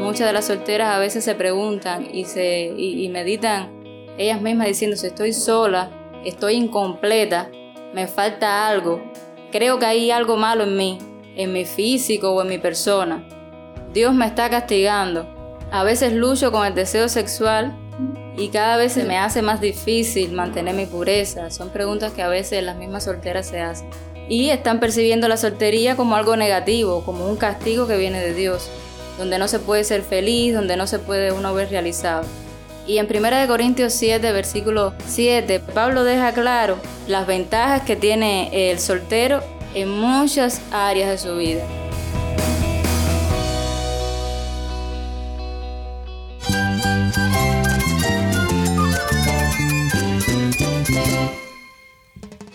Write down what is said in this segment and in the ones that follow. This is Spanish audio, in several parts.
Muchas de las solteras a veces se preguntan y, se, y, meditan ellas mismas diciendo, si estoy sola, estoy incompleta, me falta algo, creo que hay algo malo en mí, en mi físico o en mi persona. Dios me está castigando. A veces lucho con el deseo sexual y cada vez se me hace más difícil mantener mi pureza. Son preguntas que a veces las mismas solteras se hacen. Y están percibiendo la soltería como algo negativo, como un castigo que viene de Dios, donde no se puede ser feliz, donde no se puede uno ver realizado. Y en 1 Corintios 7, versículo 7, Pablo deja claro las ventajas que tiene el soltero en muchas áreas de su vida.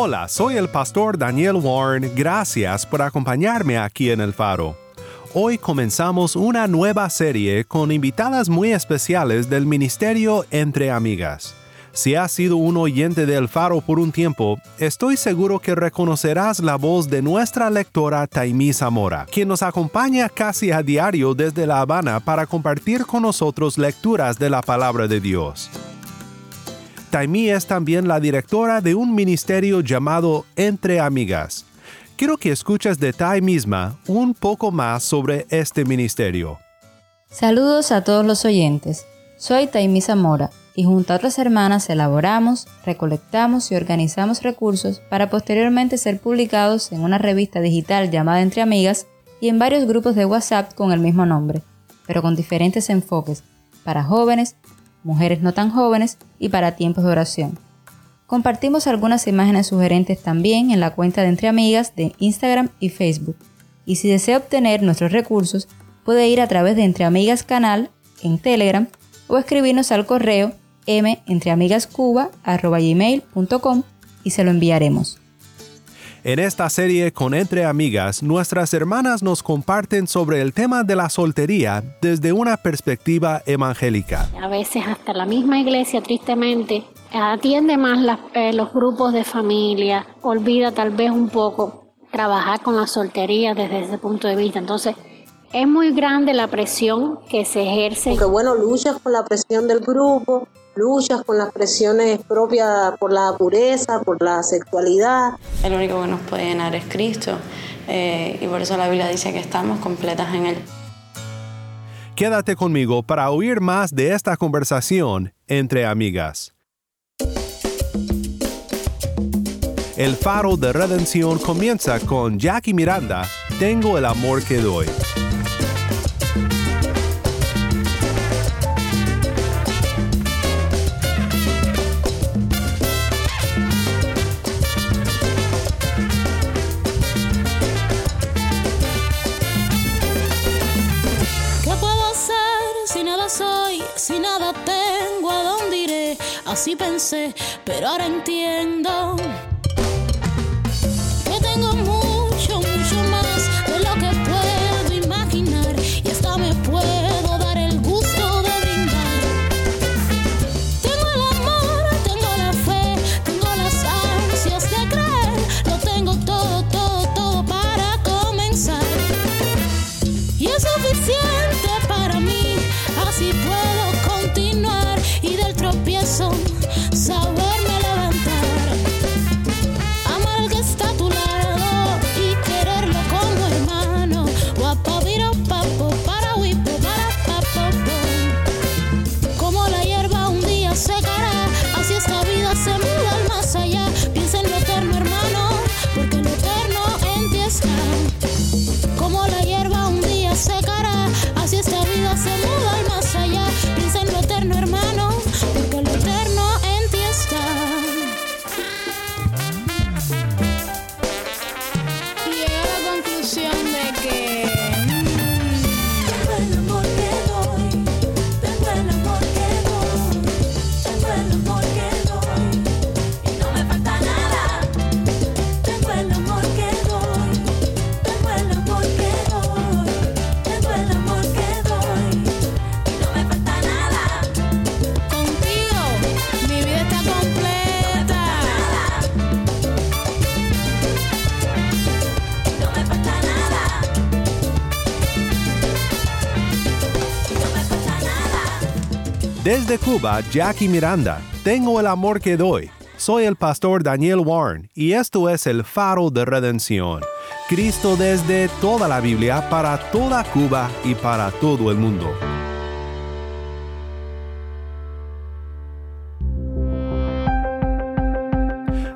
Hola, soy el pastor Daniel Warren. Gracias por acompañarme aquí en el faro. Hoy comenzamos una nueva serie con invitadas muy especiales del Ministerio Entre Amigas. Si has sido un oyente del faro por un tiempo, estoy seguro que reconocerás la voz de nuestra lectora Taimí Zamora, quien nos acompaña casi a diario desde La Habana para compartir con nosotros lecturas de la palabra de Dios. Taimí es también la directora de un ministerio llamado Entre Amigas. Quiero que escuches de Tai misma un poco más sobre este ministerio. Saludos a todos los oyentes. Soy Taimí Zamora y junto a otras hermanas elaboramos, recolectamos y organizamos recursos para posteriormente ser publicados en una revista digital llamada Entre Amigas y en varios grupos de WhatsApp con el mismo nombre, pero con diferentes enfoques, para jóvenes, mujeres no tan jóvenes y para tiempos de oración. Compartimos algunas imágenes sugerentes también en la cuenta de Entre Amigas de Instagram y Facebook. Y si desea obtener nuestros recursos, puede ir a través de Entre Amigas Canal en Telegram o escribirnos al correo mentreamigascuba.gmail.com y se lo enviaremos. En esta serie con Entre Amigas, nuestras hermanas nos comparten sobre el tema de la soltería desde una perspectiva evangélica. A veces hasta la misma iglesia, tristemente, atiende más eh, los grupos de familia, olvida tal vez un poco trabajar con la soltería desde ese punto de vista. Entonces, es muy grande la presión que se ejerce. Porque bueno, luchas con la presión del grupo, luchas con las presiones propias por la pureza, por la sexualidad. El único que nos puede llenar es Cristo eh, y por eso la Biblia dice que estamos completas en Él. Quédate conmigo para oír más de esta conversación entre amigas. El faro de redención comienza con Jackie Miranda, Tengo el amor que doy. Así pensé, pero ahora entiendo Desde Cuba, Jackie Miranda. Tengo el amor que doy. Soy el pastor Daniel Warren y esto es el faro de redención. Cristo desde toda la Biblia para toda Cuba y para todo el mundo.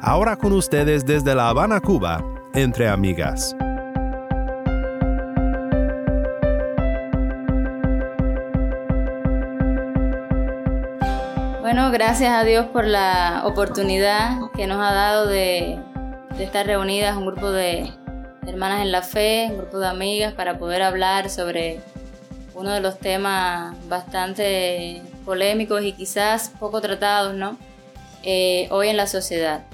Ahora con ustedes desde La Habana, Cuba, entre amigas. Bueno, gracias a Dios por la oportunidad que nos ha dado de, de estar reunidas un grupo de hermanas en la fe, un grupo de amigas para poder hablar sobre uno de los temas bastante polémicos y quizás poco tratados, ¿no? Eh, hoy en la sociedad.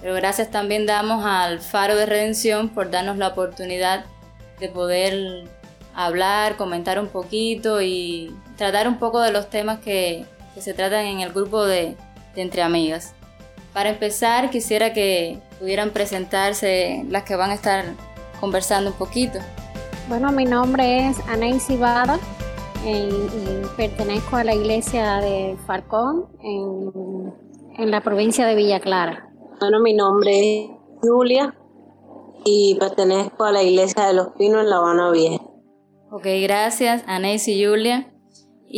Pero gracias también damos al Faro de Redención por darnos la oportunidad de poder hablar, comentar un poquito y tratar un poco de los temas que, que se tratan en el grupo de, de Entre Amigas. Para empezar, quisiera que pudieran presentarse las que van a estar conversando un poquito. Bueno, mi nombre es Anaísi Vada y, y pertenezco a la iglesia de Falcón en, en la provincia de Villa Clara. Bueno, mi nombre es Julia y pertenezco a la iglesia de los Pinos en La Habana Vieja. Ok, gracias Anais y Julia.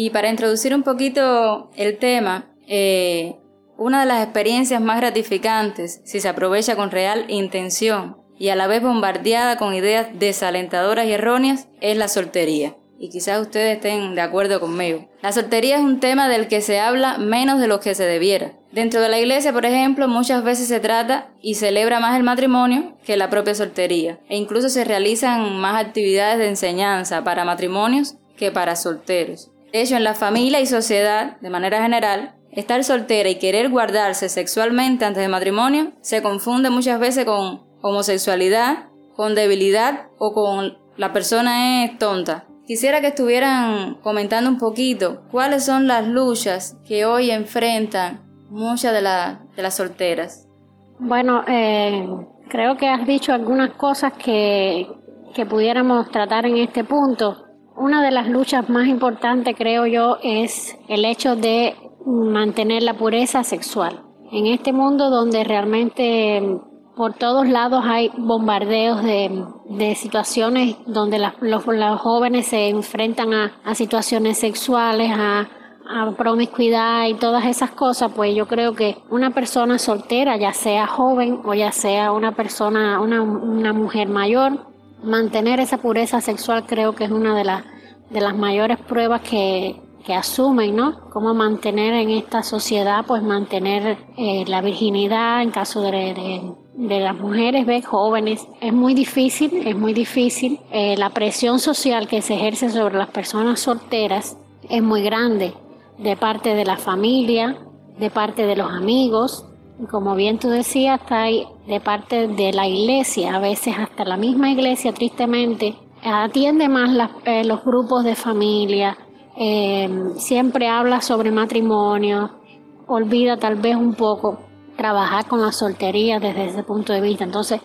Y para introducir un poquito el tema, eh, una de las experiencias más gratificantes, si se aprovecha con real intención y a la vez bombardeada con ideas desalentadoras y erróneas, es la soltería. Y quizás ustedes estén de acuerdo conmigo. La soltería es un tema del que se habla menos de lo que se debiera. Dentro de la iglesia, por ejemplo, muchas veces se trata y celebra más el matrimonio que la propia soltería. E incluso se realizan más actividades de enseñanza para matrimonios que para solteros. De hecho, en la familia y sociedad, de manera general, estar soltera y querer guardarse sexualmente antes del matrimonio se confunde muchas veces con homosexualidad, con debilidad o con la persona es tonta. Quisiera que estuvieran comentando un poquito cuáles son las luchas que hoy enfrentan muchas de, de las solteras. Bueno, eh, creo que has dicho algunas cosas que, que pudiéramos tratar en este punto. Una de las luchas más importantes, creo yo, es el hecho de mantener la pureza sexual. En este mundo donde realmente por todos lados hay bombardeos de, de situaciones donde las, los, los, jóvenes se enfrentan a, a situaciones sexuales, a, a, promiscuidad y todas esas cosas, pues yo creo que una persona soltera, ya sea joven o ya sea una persona, una, una mujer mayor, mantener esa pureza sexual creo que es una de, las de las mayores pruebas que, que asumen, ¿no? Cómo mantener en esta sociedad, pues mantener eh, la virginidad en caso de, de, de las mujeres, ¿ves? Jóvenes. Es muy difícil, es muy difícil. Eh, la presión social que se ejerce sobre las personas solteras es muy grande de parte de la familia, de parte de los amigos, como bien tú decías, está de parte de la iglesia, a veces hasta la misma iglesia, tristemente, atiende más eh, los grupos de familia, eh, siempre habla sobre matrimonio, olvida tal vez un poco trabajar con la soltería desde ese punto de vista. Entonces,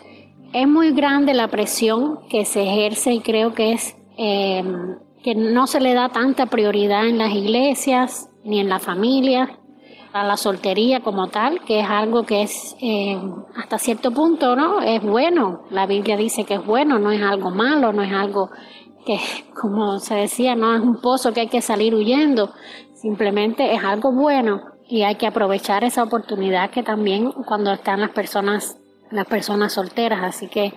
es muy grande la presión que se ejerce y creo que es eh, que no se le da tanta prioridad en las iglesias ni en la familia a la soltería como tal, que es algo que es eh, hasta cierto punto, ¿no? Es bueno. La Biblia dice que es bueno, no es algo malo, no es algo que, como se decía, no es un pozo que hay que salir huyendo, simplemente es algo bueno y hay que aprovechar esa oportunidad que también cuando están las personas, las personas solteras. Así que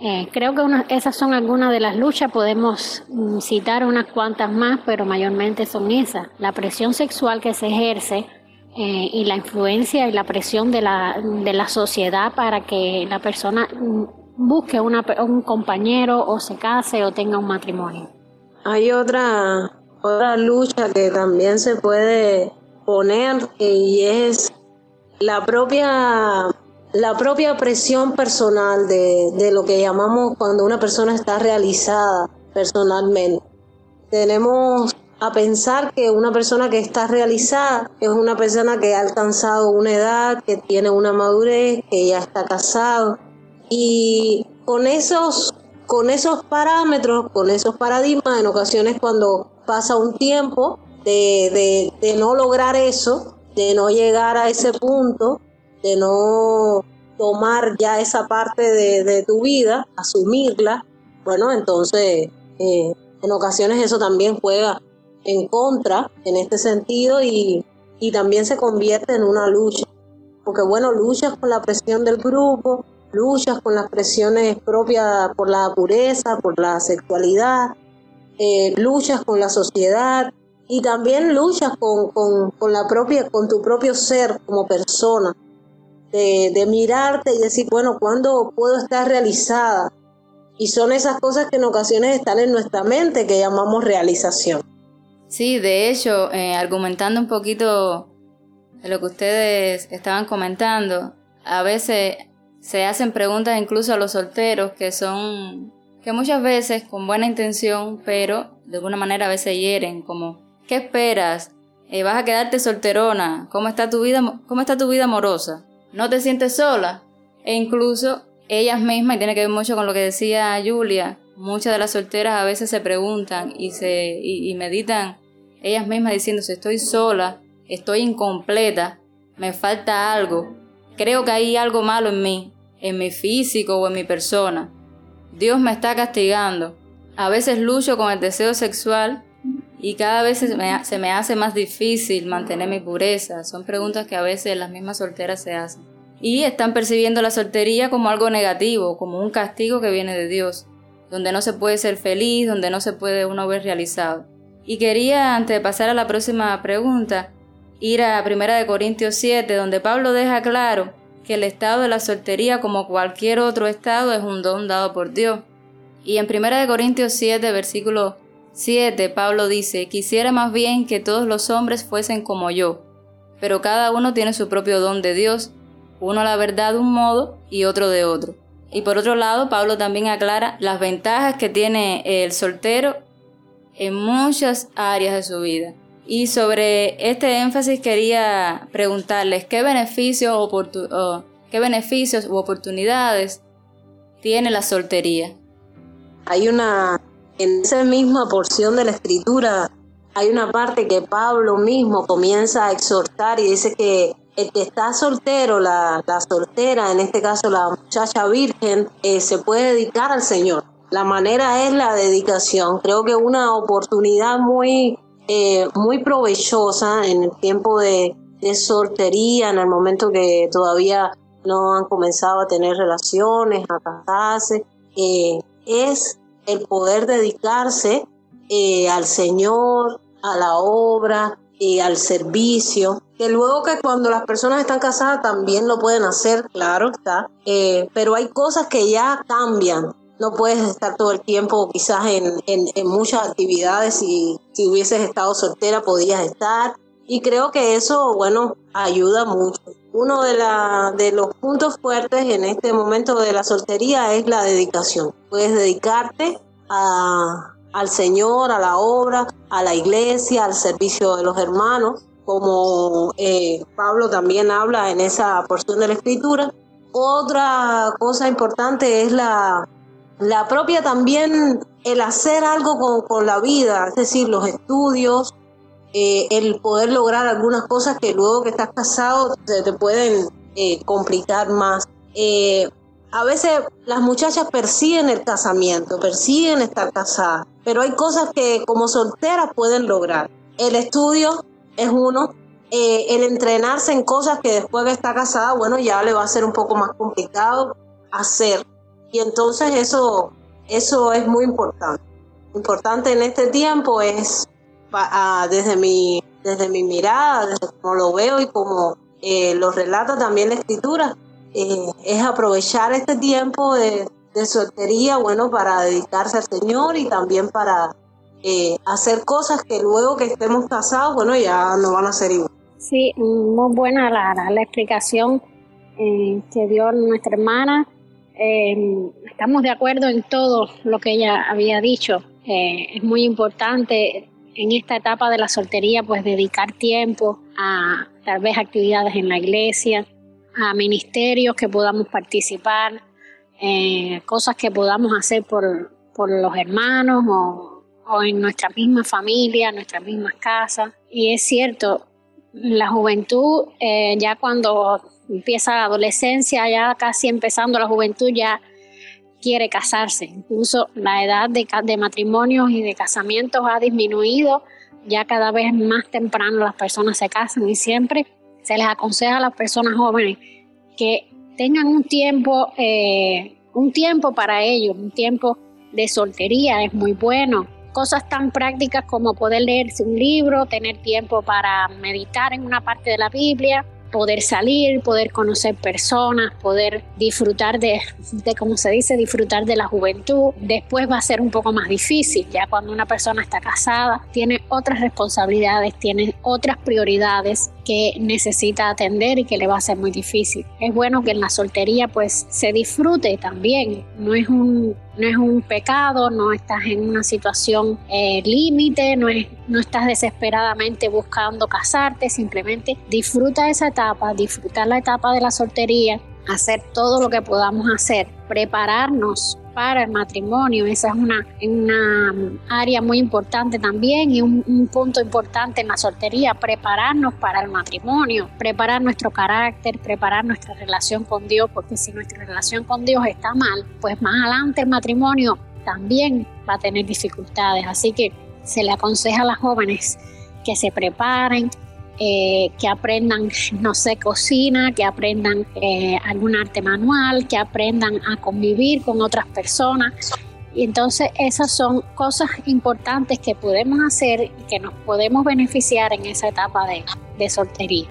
eh, creo que una, esas son algunas de las luchas, podemos mm, citar unas cuantas más, pero mayormente son esas. La presión sexual que se ejerce eh, y la influencia y la presión de la, de la sociedad para que la persona busque una, un compañero o se case o tenga un matrimonio. Hay otra, otra lucha que también se puede poner y es la propia la propia presión personal de, de lo que llamamos cuando una persona está realizada personalmente. Tenemos a pensar que una persona que está realizada es una persona que ha alcanzado una edad, que tiene una madurez, que ya está casado, y con esos, con esos parámetros, con esos paradigmas, en ocasiones cuando pasa un tiempo, de, de, no lograr eso, de no llegar a ese punto, de no tomar ya esa parte de, tu vida, asumirla, bueno, entonces eh, en ocasiones eso también juega en contra en este sentido y, y también se convierte en una lucha. Porque bueno, luchas con la presión del grupo, luchas con las presiones propias por la pureza, por la sexualidad, eh, luchas con la sociedad y también luchas con, con, la propia, con tu propio ser como persona. De, de mirarte y decir, bueno, ¿cuándo puedo estar realizada? Y son esas cosas que en ocasiones están en nuestra mente que llamamos realización. Sí, de hecho, eh, argumentando un poquito de lo que ustedes estaban comentando, a veces se hacen preguntas incluso a los solteros que son, que muchas veces con buena intención, pero de alguna manera a veces hieren, como, ¿qué esperas? Eh, ¿Vas a quedarte solterona? ¿Cómo está tu vida, cómo está tu vida amorosa? ¿No te sientes sola? E incluso ellas mismas, y tiene que ver mucho con lo que decía Julia, muchas de las solteras a veces se preguntan y, se, y, meditan ellas mismas diciendo, si estoy sola, estoy incompleta, me falta algo, creo que hay algo malo en mí, en mi físico o en mi persona. Dios me está castigando. A veces lucho con el deseo sexual y cada vez se me, se me hace más difícil mantener mi pureza. Son preguntas que a veces las mismas solteras se hacen. Y están percibiendo la soltería como algo negativo, como un castigo que viene de Dios, donde no se puede ser feliz, donde no se puede uno ver realizado. Y quería, antes de pasar a la próxima pregunta, ir a 1 Corintios 7, donde Pablo deja claro que el estado de la soltería, como cualquier otro estado, es un don dado por Dios. Y en 1 Corintios 7, versículo 7, Pablo dice, quisiera más bien que todos los hombres fuesen como yo, pero cada uno tiene su propio don de Dios, uno la verdad de un modo y otro de otro. Y por otro lado, Pablo también aclara las ventajas que tiene el soltero en muchas áreas de su vida. Y sobre este énfasis quería preguntarles qué beneficios, o qué beneficios u oportunidades tiene la soltería. Hay una, en esa misma porción de la escritura, hay una parte que Pablo mismo comienza a exhortar y dice que el que está soltero, la, soltera, en este caso la muchacha virgen, eh, se puede dedicar al Señor la manera es la dedicación. Creo que una oportunidad muy, eh, muy provechosa en el tiempo de, de soltería, en el momento que todavía no han comenzado a tener relaciones, a casarse, eh, es el poder dedicarse eh, al Señor, a la obra, y al servicio, que luego que cuando las personas están casadas también lo pueden hacer, claro está, pero hay cosas que ya cambian, no puedes estar todo el tiempo quizás en, muchas actividades y si hubieses estado soltera podías estar y creo que eso, bueno, ayuda mucho. Uno de, la, de los puntos fuertes en este momento de la soltería es la dedicación. Puedes dedicarte a, al Señor, a la obra, a la iglesia, al servicio de los hermanos, como eh, Pablo también habla en esa porción de la escritura. Otra cosa importante es la, la propia también, el hacer algo con, la vida, es decir, los estudios, eh, el poder lograr algunas cosas que luego que estás casado se te pueden eh, complicar más. Eh, a veces las muchachas persiguen el casamiento, persiguen estar casadas, pero hay cosas que como solteras pueden lograr. El estudio es uno, el entrenarse en cosas que después que está casada, bueno, ya le va a ser un poco más complicado hacer. Y entonces eso, eso es muy importante. Importante en este tiempo es, desde, mi, desde mi mirada, desde como lo veo y como eh, lo relata también la escritura, eh, es aprovechar este tiempo de, soltería, bueno, para dedicarse al Señor y también para eh, hacer cosas que luego que estemos casados, bueno, ya no van a ser igual. Sí, muy buena la, la explicación que dio nuestra hermana eh, estamos de acuerdo en todo lo que ella había dicho. Eh, es muy importante en esta etapa de la soltería, pues dedicar tiempo a tal vez actividades en la iglesia, a ministerios que podamos participar, eh, cosas que podamos hacer por, por los hermanos o, o en nuestra misma familia, nuestras mismas casas. Y es cierto, la juventud, eh, ya cuando empieza la adolescencia, ya casi empezando la juventud, ya quiere casarse. Incluso la edad de, de matrimonios y de casamientos ha disminuido. Ya cada vez más temprano las personas se casan y siempre se les aconseja a las personas jóvenes que tengan un tiempo, eh, un tiempo para ellos, un tiempo de soltería es muy bueno. Cosas tan prácticas como poder leerse un libro, tener tiempo para meditar en una parte de la Biblia, poder salir, poder conocer personas, poder disfrutar de, de, como se dice, disfrutar de la juventud. Después va a ser un poco más difícil, ya cuando una persona está casada, tiene otras responsabilidades, tiene otras prioridades que necesita atender y que le va a ser muy difícil. Es bueno que en la soltería pues se disfrute también, no es un, no es un pecado, no estás en una situación eh, límite, no, no estás desesperadamente buscando casarte, simplemente disfruta esa etapa, disfrutar la etapa de la soltería, hacer todo lo que podamos hacer, prepararnos para el matrimonio. Esa es una, una área muy importante también y un, un, punto importante en la soltería, prepararnos para el matrimonio, preparar nuestro carácter, preparar nuestra relación con Dios, porque si nuestra relación con Dios está mal, pues más adelante el matrimonio también va a tener dificultades. Así que se le aconseja a las jóvenes que se preparen, eh, que aprendan, no sé, cocina, que aprendan eh, algún arte manual, que aprendan a convivir con otras personas. Y entonces esas son cosas importantes que podemos hacer y que nos podemos beneficiar en esa etapa de, de soltería.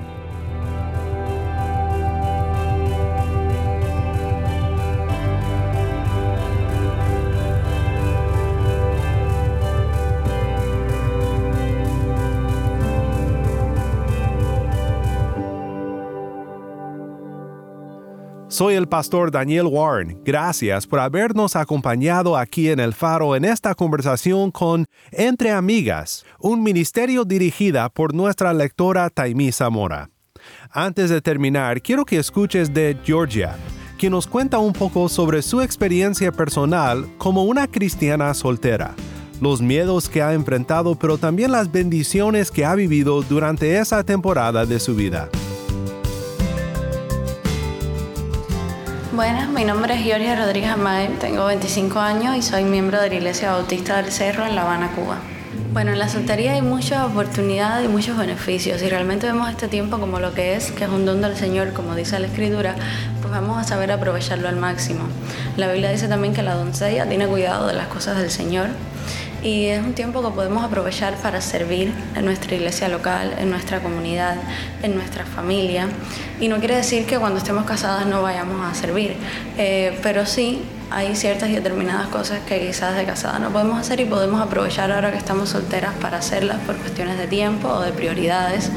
Soy el pastor Daniel Warren. Gracias por habernos acompañado aquí en El Faro en esta conversación con Entre Amigas, un ministerio dirigida por nuestra lectora Taimí Zamora. Antes de terminar, quiero que escuches de Georgia, quien nos cuenta un poco sobre su experiencia personal como una cristiana soltera, los miedos que ha enfrentado, pero también las bendiciones que ha vivido durante esa temporada de su vida. Buenas, mi nombre es Georgia Rodríguez Amay, tengo 25 años y soy miembro de la Iglesia Bautista del Cerro en La Habana, Cuba. Bueno, en la soltería hay muchas oportunidades y muchos beneficios. Si realmente vemos este tiempo como lo que es, que es un don del Señor, como dice la Escritura, pues vamos a saber aprovecharlo al máximo. La Biblia dice también que la doncella tiene cuidado de las cosas del Señor y es un tiempo que podemos aprovechar para servir en nuestra iglesia local, en nuestra comunidad, en nuestra familia. Y no quiere decir que cuando estemos casadas no vayamos a servir, eh, pero sí hay ciertas y determinadas cosas que quizás de casada no podemos hacer y podemos aprovechar ahora que estamos solteras para hacerlas por cuestiones de tiempo o de prioridades.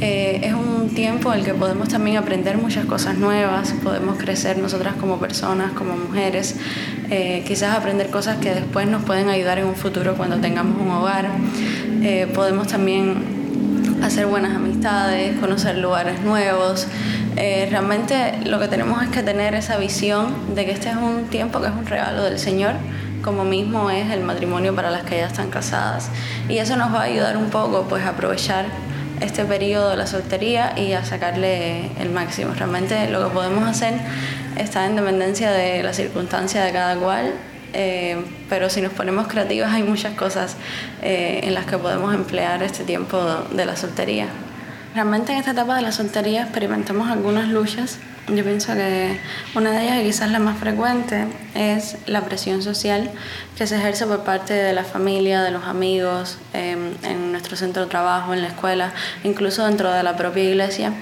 Eh, es un tiempo en el que podemos también aprender muchas cosas nuevas, podemos crecer nosotras como personas, como mujeres, eh, quizás aprender cosas que después nos pueden ayudar en un futuro cuando tengamos un hogar. Eh, podemos también hacer buenas amistades, conocer lugares nuevos. realmente lo que tenemos es que tener esa visión de que este es un tiempo que es un regalo del Señor como mismo es el matrimonio para las que ya están casadas. Y eso nos va a ayudar un poco pues a aprovechar este periodo de la soltería y a sacarle el máximo. Realmente lo que podemos hacer está en dependencia de la circunstancia de cada cual, eh, pero si nos ponemos creativos hay muchas cosas eh, en las que podemos emplear este tiempo de la soltería. Realmente en esta etapa de la soltería experimentamos algunas luchas yo pienso que una de ellas, y quizás la más frecuente, es la presión social que se ejerce por parte de la familia, de los amigos, em, en nuestro centro de trabajo, en la escuela, incluso dentro de la propia iglesia.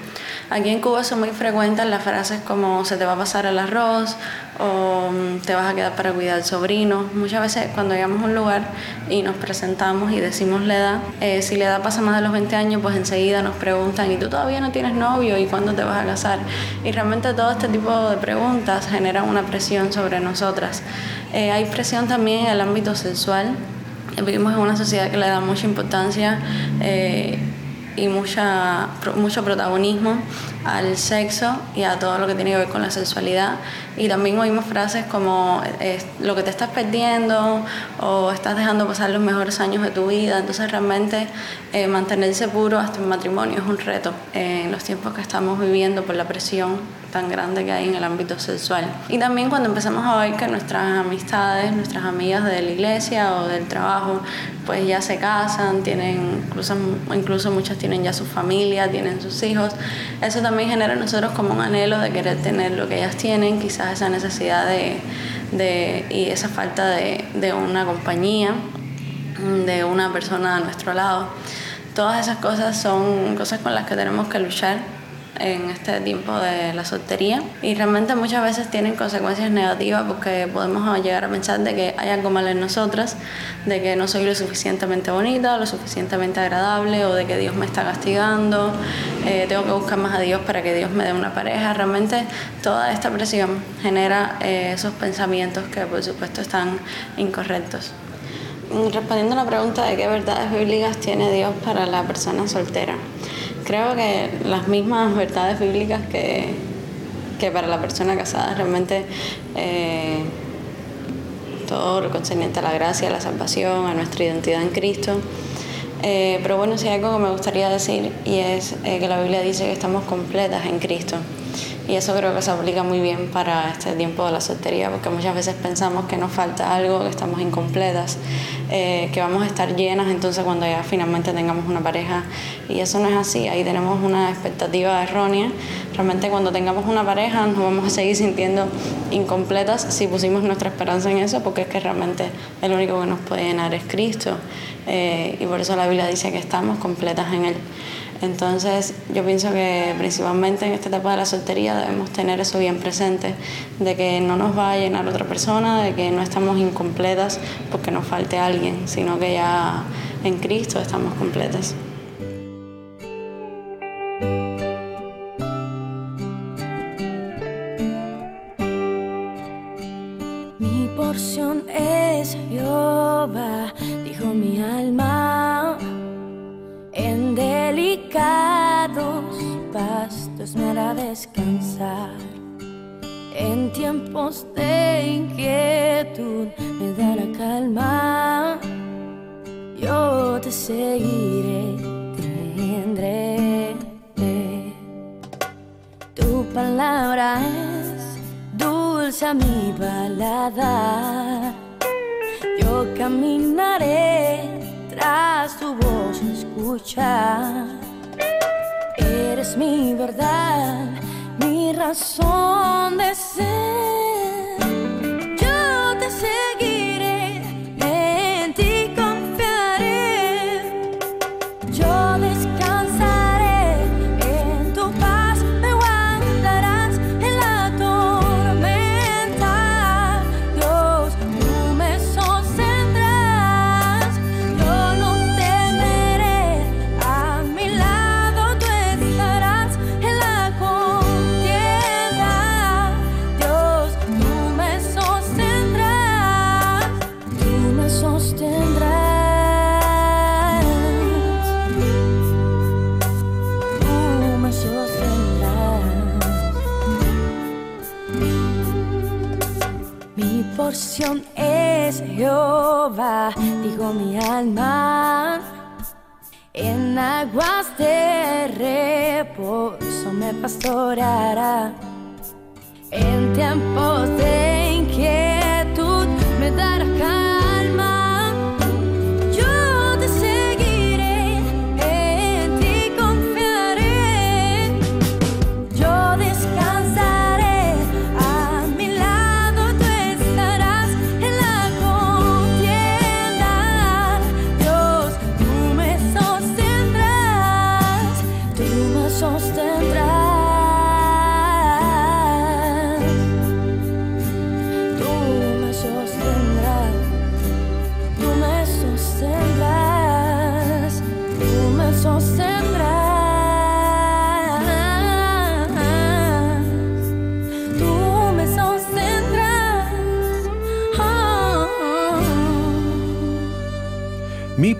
Aquí en Cuba son muy frecuentes las frases como se te va a pasar el arroz o mm, te vas a quedar para cuidar al sobrino. Muchas veces cuando llegamos a un lugar y nos presentamos y decimos la edad, eh, si la edad pasa más de los 20 años, pues enseguida nos preguntan, ¿y tú todavía no tienes novio? ¿Y cuándo te vas a casar? Y realmente todo este tipo de preguntas generan una presión sobre nosotras. Eh, hay presión también en el ámbito sexual. Vivimos en una sociedad que le da mucha importancia. Eh, y mucha, mucho protagonismo al sexo y a todo lo que tiene que ver con la sexualidad. Y también oímos frases como eh, lo que te estás perdiendo o estás dejando pasar los mejores años de tu vida. Entonces realmente eh, mantenerse puro hasta un matrimonio es un reto en los tiempos que estamos viviendo por la presión tan grande que hay en el ámbito sexual. Y también cuando empezamos a ver que nuestras amistades, nuestras amigas de la iglesia o del trabajo, pues ya se casan, tienen, incluso, incluso muchas tienen ya su familia, tienen sus hijos, eso también genera en nosotros como un anhelo de querer tener lo que ellas tienen, quizás esa necesidad de, de y esa falta de, de una compañía, de una persona a nuestro lado. Todas esas cosas son cosas con las que tenemos que luchar en este tiempo de la soltería y realmente muchas veces tienen consecuencias negativas porque podemos llegar a pensar de que hay algo mal en nosotras, de que no soy lo suficientemente bonita, lo suficientemente agradable o de que Dios me está castigando, eh, tengo que buscar más a Dios para que Dios me dé una pareja. Realmente toda esta presión genera eh, esos pensamientos que por supuesto están incorrectos. Respondiendo a la pregunta de qué verdades bíblicas tiene Dios para la persona soltera creo que las mismas verdades bíblicas que, que para la persona casada realmente eh, todo lo concerniente a la gracia, a la salvación, a nuestra identidad en Cristo. Eh, pero bueno, sí hay algo que me gustaría decir y es eh, que la Biblia dice que estamos completas en Cristo. Y eso creo que se aplica muy bien para este tiempo de la soltería, porque muchas veces pensamos que nos falta algo, que estamos incompletas, eh, que vamos a estar llenas entonces cuando ya finalmente tengamos una pareja. Y eso no es así, ahí tenemos una expectativa errónea. Realmente cuando tengamos una pareja nos vamos a seguir sintiendo incompletas si pusimos nuestra esperanza en eso, porque es que realmente el único que nos puede llenar es Cristo. Eh, y por eso la Biblia dice que estamos completas en Él. Entonces yo pienso que principalmente en esta etapa de la soltería debemos tener eso bien presente, de que no nos va a llenar otra persona, de que no estamos incompletas porque nos falte alguien, sino que ya en Cristo estamos completas. Eres mi verdad, mi razón pastoreará. En tiempos de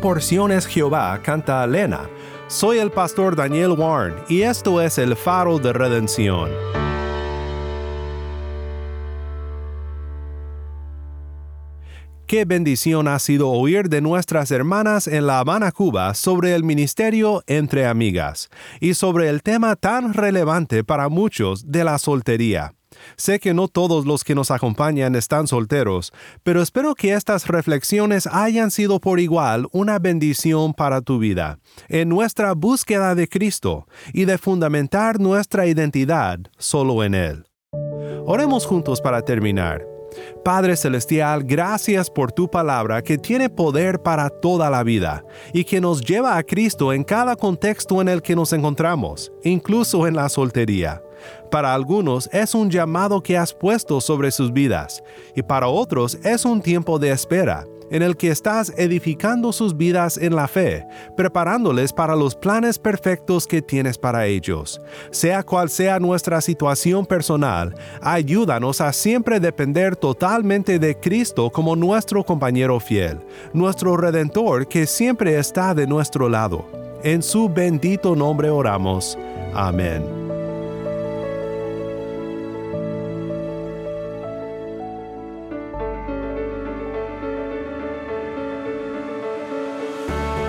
Mi porción es Jehová, canta Elena. Soy el pastor Daniel Warren y esto es el faro de redención. Qué bendición ha sido oír de nuestras hermanas en La Habana, Cuba, sobre el ministerio entre amigas y sobre el tema tan relevante para muchos de la soltería. Sé que no todos los que nos acompañan están solteros, pero espero que estas reflexiones hayan sido por igual una bendición para tu vida, en nuestra búsqueda de Cristo y de fundamentar nuestra identidad solo en Él. Oremos juntos para terminar. Padre Celestial, gracias por tu palabra que tiene poder para toda la vida y que nos lleva a Cristo en cada contexto en el que nos encontramos, incluso en la soltería. Para algunos es un llamado que has puesto sobre sus vidas y para otros es un tiempo de espera en el que estás edificando sus vidas en la fe, preparándoles para los planes perfectos que tienes para ellos. Sea cual sea nuestra situación personal, ayúdanos a siempre depender totalmente de Cristo como nuestro compañero fiel, nuestro Redentor que siempre está de nuestro lado. En su bendito nombre oramos. Amén.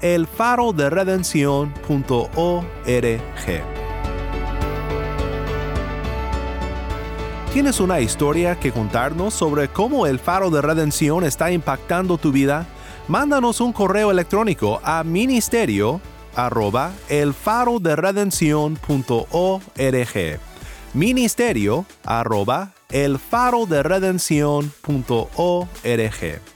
elfaroderedención.org. ¿Tienes una historia que contarnos sobre cómo el faro de redención está impactando tu vida? Mándanos un correo electrónico a ministerio arroba elfaroderedención.org ministerio arroba elfaroderedención.org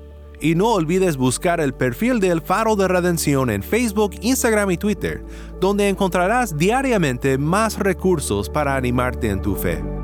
Y no olvides buscar el perfil del Faro de Redención en Facebook, Instagram y Twitter, donde encontrarás diariamente más recursos para animarte en tu fe.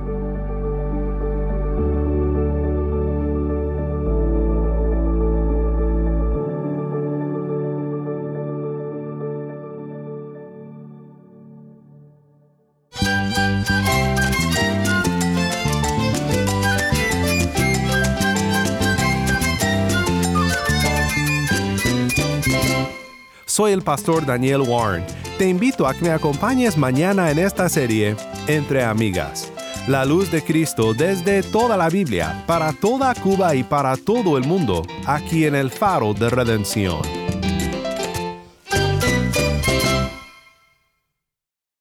El pastor Daniel Warren. Te invito a que me acompañes mañana en esta serie Entre Amigas. La luz de Cristo desde toda la Biblia, para toda Cuba y para todo el mundo, aquí en el faro de redención.